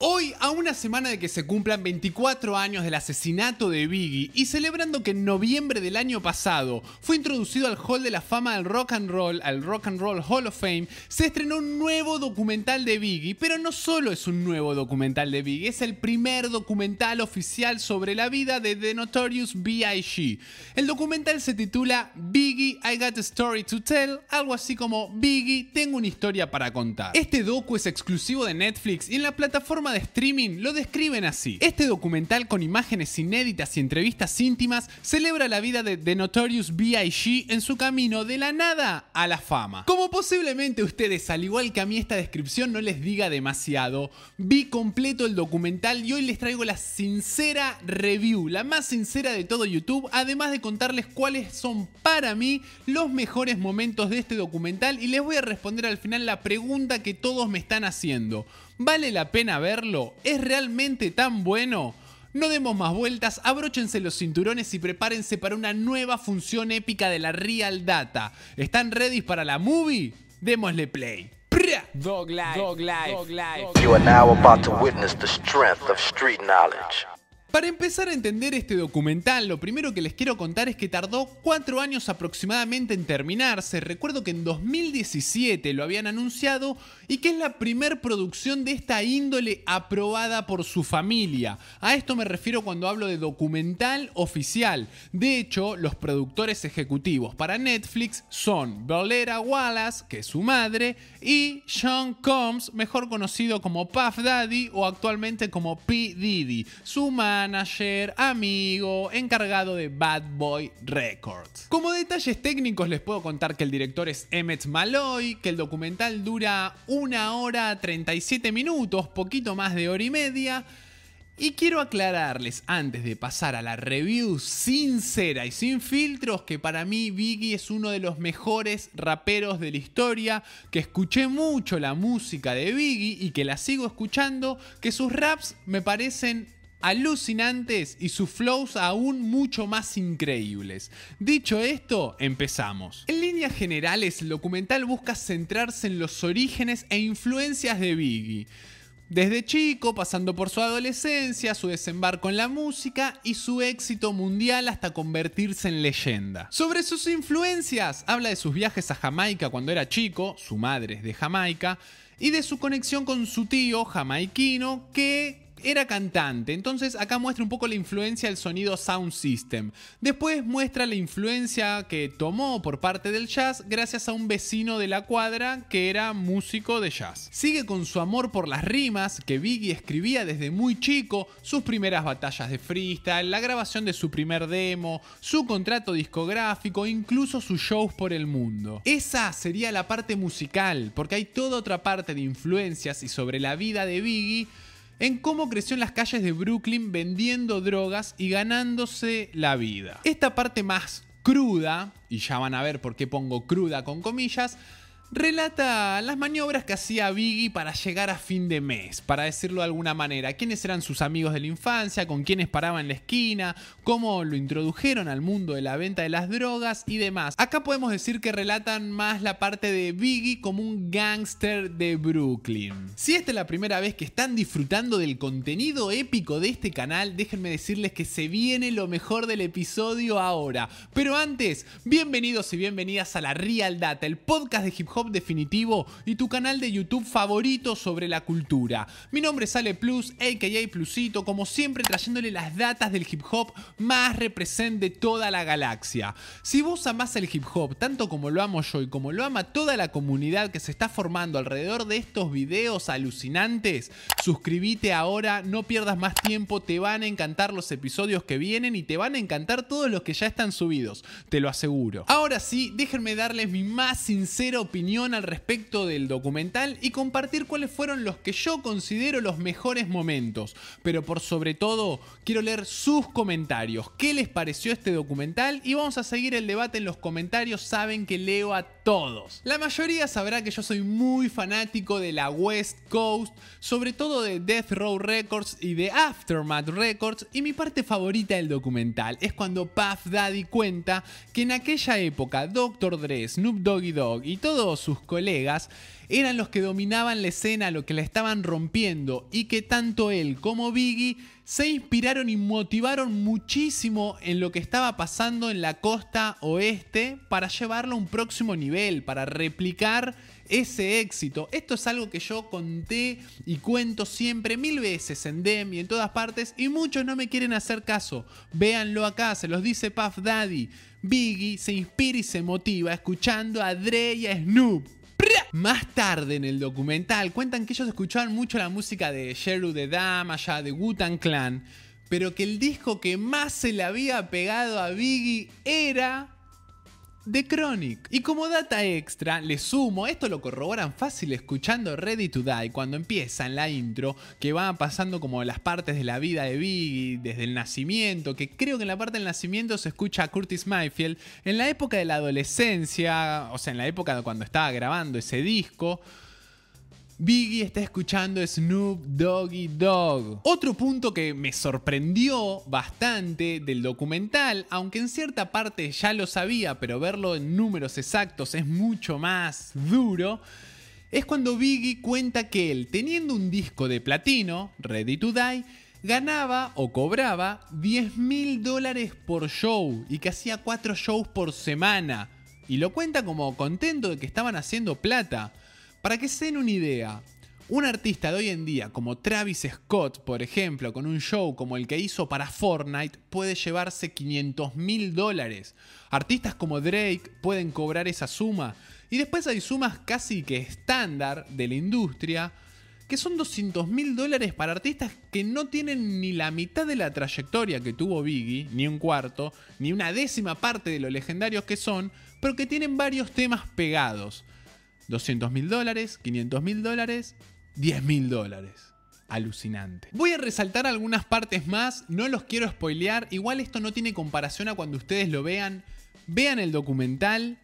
Hoy, a una semana de que se cumplan 24 años del asesinato de Biggie y celebrando que en noviembre del año pasado fue introducido al Hall de la Fama del Rock and Roll, al Rock and Roll Hall of Fame, se estrenó un nuevo documental de Biggie, pero no solo es un nuevo documental de Biggie, es el primer documental oficial sobre la vida de The Notorious B.I.G. El documental se titula Biggie, I Got a Story to Tell, algo así como Biggie, tengo una historia para contar. Este docu es exclusivo de Netflix y en la plataforma de streaming lo describen así. Este documental con imágenes inéditas y entrevistas íntimas celebra la vida de The Notorious B.I.G. en su camino de la nada a la fama. Como posiblemente ustedes, al igual que a mí esta descripción no les diga demasiado, vi completo el documental y hoy les traigo la sincera review, la más sincera de todo YouTube, además de contarles cuáles son para mí los mejores momentos de este documental y les voy a responder al final la pregunta que todos me están haciendo. ¿Vale la pena verlo? ¿Es realmente tan bueno? No demos más vueltas, abróchense los cinturones y prepárense para una nueva función épica de la Real Data. ¿Están ready para la movie? Démosle play. Dog life, dog life, dog life. You are now about to witness the strength of street knowledge. Para empezar a entender este documental, lo primero que les quiero contar es que tardó cuatro años aproximadamente en terminarse. Recuerdo que en 2017 lo habían anunciado y que es la primer producción de esta índole aprobada por su familia. A esto me refiero cuando hablo de documental oficial. De hecho, los productores ejecutivos para Netflix son Valera Wallace, que es su madre, y Sean Combs, mejor conocido como Puff Daddy o actualmente como P. Diddy, su manager, amigo, encargado de Bad Boy Records. Como detalles técnicos les puedo contar que el director es Emmett Malloy, que el documental dura una hora 37 minutos, poquito más de hora y media. Y quiero aclararles antes de pasar a la review sincera y sin filtros que para mí Biggie es uno de los mejores raperos de la historia, que escuché mucho la música de Biggie y que la sigo escuchando, que sus raps me parecen alucinantes y sus flows aún mucho más increíbles. Dicho esto, empezamos. En líneas generales, el documental busca centrarse en los orígenes e influencias de Biggie. Desde chico, pasando por su adolescencia, su desembarco en la música y su éxito mundial hasta convertirse en leyenda. Sobre sus influencias, habla de sus viajes a Jamaica cuando era chico, su madre es de Jamaica, y de su conexión con su tío jamaiquino que era cantante, entonces acá muestra un poco la influencia del sonido Sound System. Después muestra la influencia que tomó por parte del jazz gracias a un vecino de la cuadra que era músico de jazz. Sigue con su amor por las rimas que Biggie escribía desde muy chico, sus primeras batallas de freestyle, la grabación de su primer demo, su contrato discográfico, incluso sus shows por el mundo. Esa sería la parte musical, porque hay toda otra parte de influencias y sobre la vida de Biggie en cómo creció en las calles de Brooklyn vendiendo drogas y ganándose la vida. Esta parte más cruda, y ya van a ver por qué pongo cruda con comillas, relata las maniobras que hacía Biggie para llegar a fin de mes, para decirlo de alguna manera, quiénes eran sus amigos de la infancia, con quiénes paraba en la esquina, cómo lo introdujeron al mundo de la venta de las drogas y demás. Acá podemos decir que relatan más la parte de Biggie como un gángster de Brooklyn. Si esta es la primera vez que están disfrutando del contenido épico de este canal, déjenme decirles que se viene lo mejor del episodio ahora. Pero antes, bienvenidos y bienvenidas a la Real Data, el podcast de hip hop definitivo y tu canal de YouTube favorito sobre la cultura. Mi nombre es Ale Plus, aka Plusito, como siempre trayéndole las datas del hip hop más represent de toda la galaxia. Si vos amás el hip hop tanto como lo amo yo y como lo ama toda la comunidad que se está formando alrededor de estos videos alucinantes, suscríbete ahora, no pierdas más tiempo, te van a encantar los episodios que vienen y te van a encantar todos los que ya están subidos, te lo aseguro. Ahora sí, déjenme darles mi más sincera opinión al respecto del documental y compartir cuáles fueron los que yo considero los mejores momentos. Pero por sobre todo, quiero leer sus comentarios. ¿Qué les pareció este documental? Y vamos a seguir el debate en los comentarios. Saben que leo a todos. La mayoría sabrá que yo soy muy fanático de la West Coast, sobre todo de Death Row Records y de Aftermath Records. Y mi parte favorita del documental es cuando Puff Daddy cuenta que en aquella época Dr. Dre, Snoop Doggy Dogg y todos sus colegas, eran los que dominaban la escena, los que la estaban rompiendo y que tanto él como Biggie se inspiraron y motivaron muchísimo en lo que estaba pasando en la costa oeste para llevarlo a un próximo nivel, para replicar ese éxito. Esto es algo que yo conté y cuento siempre mil veces en Dem y en todas partes y muchos no me quieren hacer caso. Véanlo acá, se los dice Puff Daddy. Biggie se inspira y se motiva escuchando a Dre y a Snoop. Más tarde en el documental cuentan que ellos escuchaban mucho la música de Sheru de Dama, ya de Wu-Tang Clan, pero que el disco que más se le había pegado a Biggie era The Chronic. Y como data extra, le sumo, esto lo corroboran fácil escuchando Ready to Die cuando empieza en la intro, que va pasando como las partes de la vida de Biggie, desde el nacimiento, que creo que en la parte del nacimiento se escucha a Curtis Mayfield, en la época de la adolescencia, o sea, en la época de cuando estaba grabando ese disco. Biggie está escuchando Snoop Doggy Dog. Otro punto que me sorprendió bastante del documental, aunque en cierta parte ya lo sabía, pero verlo en números exactos es mucho más duro, es cuando Biggie cuenta que él, teniendo un disco de platino, Ready to Die, ganaba o cobraba 10 mil dólares por show y que hacía 4 shows por semana. Y lo cuenta como contento de que estaban haciendo plata. Para que se den una idea, un artista de hoy en día como Travis Scott, por ejemplo, con un show como el que hizo para Fortnite, puede llevarse 500 mil dólares. Artistas como Drake pueden cobrar esa suma. Y después hay sumas casi que estándar de la industria, que son 200 mil dólares para artistas que no tienen ni la mitad de la trayectoria que tuvo Biggie, ni un cuarto, ni una décima parte de lo legendarios que son, pero que tienen varios temas pegados. 200 mil dólares, 500 mil dólares, 10 mil dólares. Alucinante. Voy a resaltar algunas partes más, no los quiero spoilear, igual esto no tiene comparación a cuando ustedes lo vean. Vean el documental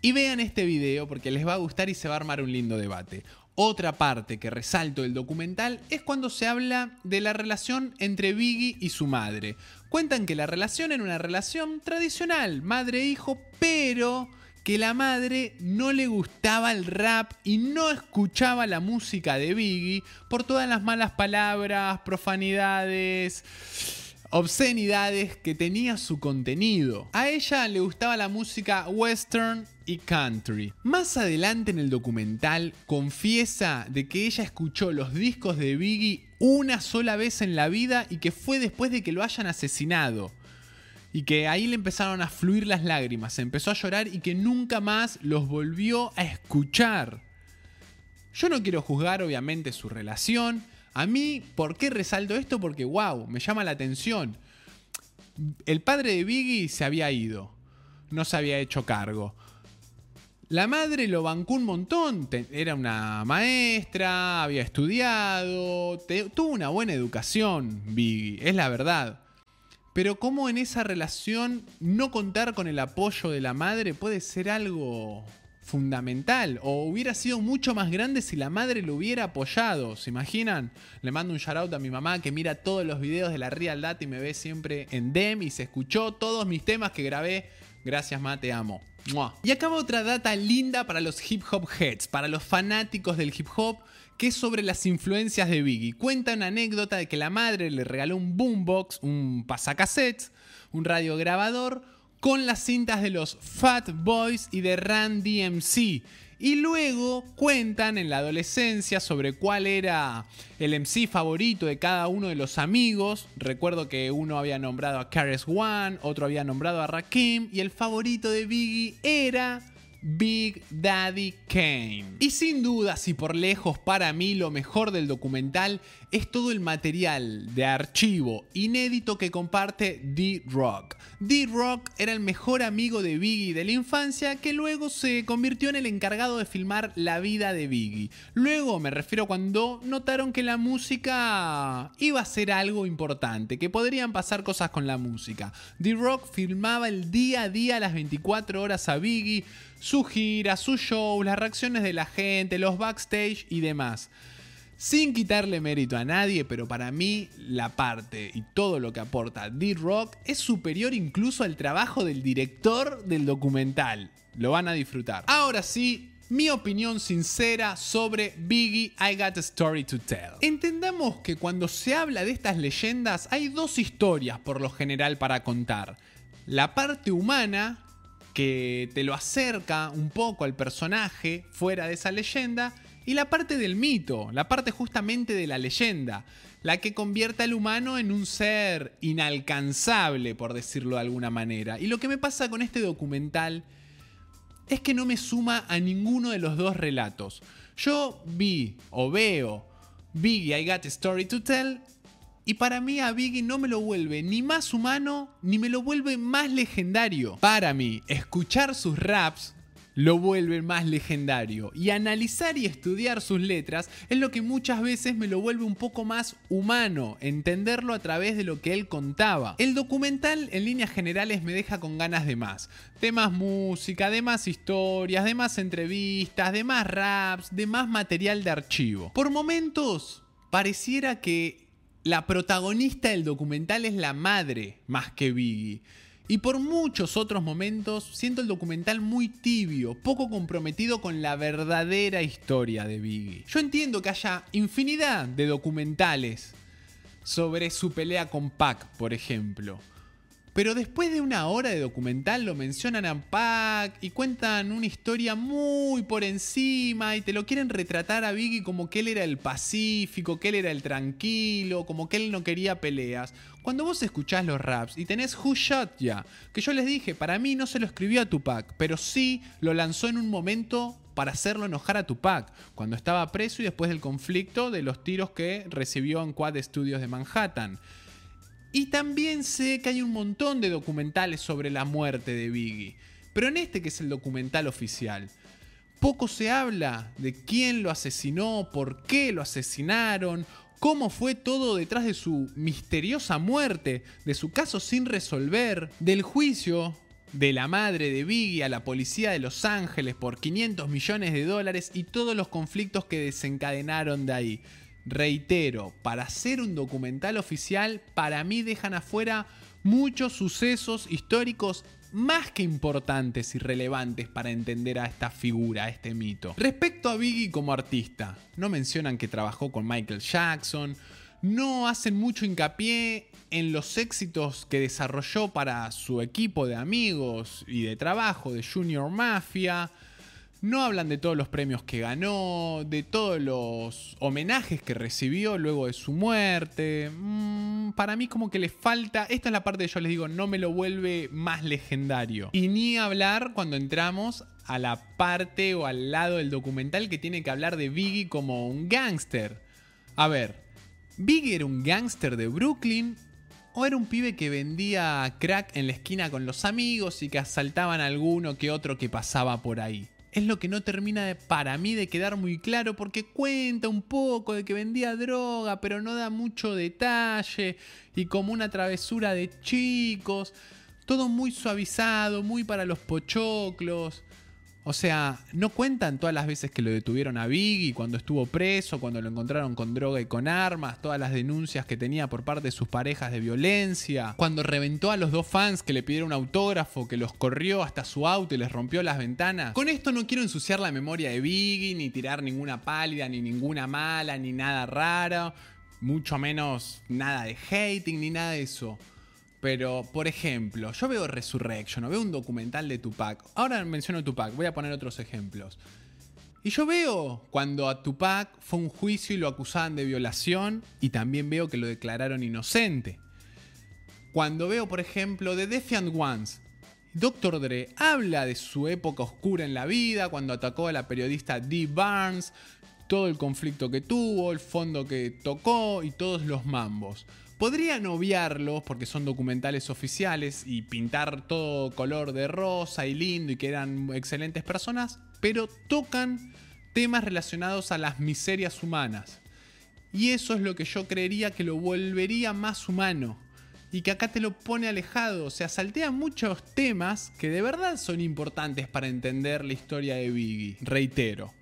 y vean este video porque les va a gustar y se va a armar un lindo debate. Otra parte que resalto del documental es cuando se habla de la relación entre Biggie y su madre. Cuentan que la relación era una relación tradicional, madre-hijo, pero que la madre no le gustaba el rap y no escuchaba la música de Biggie por todas las malas palabras, profanidades, obscenidades que tenía su contenido. A ella le gustaba la música western y country. Más adelante en el documental confiesa de que ella escuchó los discos de Biggie una sola vez en la vida y que fue después de que lo hayan asesinado y que ahí le empezaron a fluir las lágrimas, empezó a llorar y que nunca más los volvió a escuchar. Yo no quiero juzgar obviamente su relación. A mí, ¿por qué resalto esto? Porque, wow, me llama la atención. El padre de Biggie se había ido, no se había hecho cargo. La madre lo bancó un montón, era una maestra, había estudiado, tuvo una buena educación, Biggie, es la verdad. Pero cómo en esa relación no contar con el apoyo de la madre puede ser algo fundamental o hubiera sido mucho más grande si la madre lo hubiera apoyado. ¿Se imaginan? Le mando un shout out a mi mamá que mira todos los videos de la Real Data y me ve siempre en DEM y se escuchó todos mis temas que grabé. Gracias, ma, te amo. Y acaba otra data linda para los hip hop heads, para los fanáticos del hip hop que es sobre las influencias de Biggie. Cuenta una anécdota de que la madre le regaló un boombox, un pasacassettes, un radiograbador con las cintas de los Fat Boys y de Randy MC. Y luego cuentan en la adolescencia sobre cuál era el MC favorito de cada uno de los amigos. Recuerdo que uno había nombrado a Karis One, otro había nombrado a Rakim y el favorito de Biggie era Big Daddy Kane. Y sin duda, si por lejos para mí lo mejor del documental es todo el material de archivo inédito que comparte D-Rock. D-Rock era el mejor amigo de Biggie de la infancia que luego se convirtió en el encargado de filmar la vida de Biggie. Luego me refiero cuando notaron que la música iba a ser algo importante, que podrían pasar cosas con la música. D-Rock filmaba el día a día las 24 horas a Biggie su gira, su show, las reacciones de la gente, los backstage y demás. Sin quitarle mérito a nadie, pero para mí la parte y todo lo que aporta D-Rock es superior incluso al trabajo del director del documental. Lo van a disfrutar. Ahora sí, mi opinión sincera sobre Biggie I Got a Story to Tell. Entendamos que cuando se habla de estas leyendas hay dos historias por lo general para contar. La parte humana, que te lo acerca un poco al personaje fuera de esa leyenda, y la parte del mito, la parte justamente de la leyenda, la que convierte al humano en un ser inalcanzable, por decirlo de alguna manera. Y lo que me pasa con este documental es que no me suma a ninguno de los dos relatos. Yo vi o veo Biggie I Got a Story to Tell y para mí a Biggie no me lo vuelve ni más humano ni me lo vuelve más legendario. Para mí, escuchar sus raps lo vuelve más legendario. Y analizar y estudiar sus letras es lo que muchas veces me lo vuelve un poco más humano, entenderlo a través de lo que él contaba. El documental en líneas generales me deja con ganas de más. De más música, de más historias, de más entrevistas, de más raps, de más material de archivo. Por momentos pareciera que la protagonista del documental es la madre más que Biggie. Y por muchos otros momentos siento el documental muy tibio, poco comprometido con la verdadera historia de Biggie. Yo entiendo que haya infinidad de documentales sobre su pelea con Pac, por ejemplo. Pero después de una hora de documental lo mencionan a Pac y cuentan una historia muy por encima y te lo quieren retratar a Biggie como que él era el pacífico, que él era el tranquilo, como que él no quería peleas. Cuando vos escuchás los raps y tenés Who Shot Ya, que yo les dije, para mí no se lo escribió a Tupac, pero sí lo lanzó en un momento para hacerlo enojar a Tupac, cuando estaba preso y después del conflicto de los tiros que recibió en Quad Studios de Manhattan. Y también sé que hay un montón de documentales sobre la muerte de Biggie. Pero en este que es el documental oficial, poco se habla de quién lo asesinó, por qué lo asesinaron, cómo fue todo detrás de su misteriosa muerte, de su caso sin resolver, del juicio de la madre de Biggie a la policía de Los Ángeles por 500 millones de dólares y todos los conflictos que desencadenaron de ahí. Reitero, para hacer un documental oficial, para mí dejan afuera muchos sucesos históricos más que importantes y relevantes para entender a esta figura, a este mito. Respecto a Biggie como artista, no mencionan que trabajó con Michael Jackson, no hacen mucho hincapié en los éxitos que desarrolló para su equipo de amigos y de trabajo de Junior Mafia, no hablan de todos los premios que ganó, de todos los homenajes que recibió luego de su muerte. Mm, para mí como que le falta, esta es la parte que yo les digo, no me lo vuelve más legendario. Y ni hablar cuando entramos a la parte o al lado del documental que tiene que hablar de Biggie como un gángster. A ver, ¿Biggie era un gángster de Brooklyn o era un pibe que vendía crack en la esquina con los amigos y que asaltaban a alguno que otro que pasaba por ahí? Es lo que no termina para mí de quedar muy claro porque cuenta un poco de que vendía droga, pero no da mucho detalle y como una travesura de chicos, todo muy suavizado, muy para los pochoclos. O sea, no cuentan todas las veces que lo detuvieron a Biggie cuando estuvo preso, cuando lo encontraron con droga y con armas, todas las denuncias que tenía por parte de sus parejas de violencia, cuando reventó a los dos fans que le pidieron autógrafo, que los corrió hasta su auto y les rompió las ventanas. Con esto no quiero ensuciar la memoria de Biggie, ni tirar ninguna pálida, ni ninguna mala, ni nada raro, mucho menos nada de hating, ni nada de eso. Pero, por ejemplo, yo veo Resurrection o veo un documental de Tupac. Ahora menciono Tupac, voy a poner otros ejemplos. Y yo veo cuando a Tupac fue un juicio y lo acusaban de violación y también veo que lo declararon inocente. Cuando veo, por ejemplo, The Defiant Ones, Dr. Dre habla de su época oscura en la vida, cuando atacó a la periodista Dee Barnes, todo el conflicto que tuvo, el fondo que tocó y todos los mambos. Podrían obviarlos porque son documentales oficiales y pintar todo color de rosa y lindo y que eran excelentes personas, pero tocan temas relacionados a las miserias humanas. Y eso es lo que yo creería que lo volvería más humano. Y que acá te lo pone alejado. O sea, saltea muchos temas que de verdad son importantes para entender la historia de Biggie. Reitero.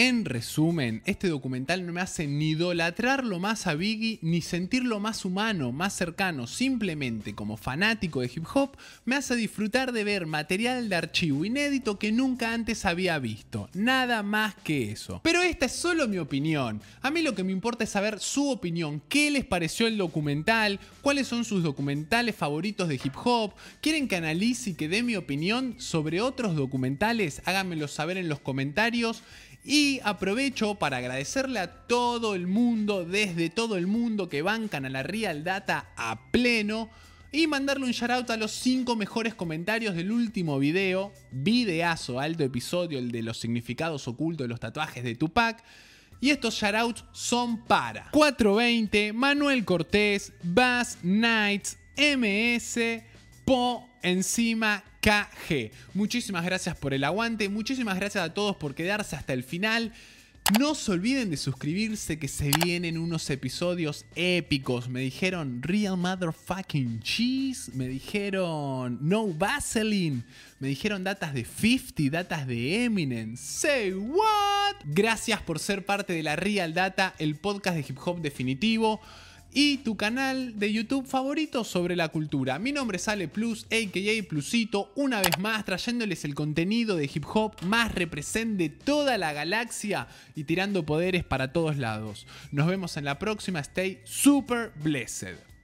En resumen, este documental no me hace ni idolatrarlo más a Biggie ni sentirlo más humano, más cercano. Simplemente, como fanático de hip hop, me hace disfrutar de ver material de archivo inédito que nunca antes había visto. Nada más que eso. Pero esta es solo mi opinión. A mí lo que me importa es saber su opinión. ¿Qué les pareció el documental? ¿Cuáles son sus documentales favoritos de hip hop? ¿Quieren que analice y que dé mi opinión sobre otros documentales? Háganmelo saber en los comentarios. Y aprovecho para agradecerle a todo el mundo, desde todo el mundo que bancan a la Real Data a pleno. Y mandarle un shoutout a los 5 mejores comentarios del último video. Videazo, alto episodio, el de los significados ocultos de los tatuajes de Tupac. Y estos shoutouts son para 420, Manuel Cortés, Bass Knights, MS, Po encima KG. Muchísimas gracias por el aguante, muchísimas gracias a todos por quedarse hasta el final. No se olviden de suscribirse que se vienen unos episodios épicos. Me dijeron Real Motherfucking Cheese. Me dijeron No Vaseline. Me dijeron datas de 50, datas de Eminem. Say what? Gracias por ser parte de la Real Data, el podcast de hip hop definitivo y tu canal de YouTube favorito sobre la cultura. Mi nombre es Ale Plus, a.k.a. Plusito, una vez más trayéndoles el contenido de hip hop más represent de toda la galaxia y tirando poderes para todos lados. Nos vemos en la próxima. Stay super blessed.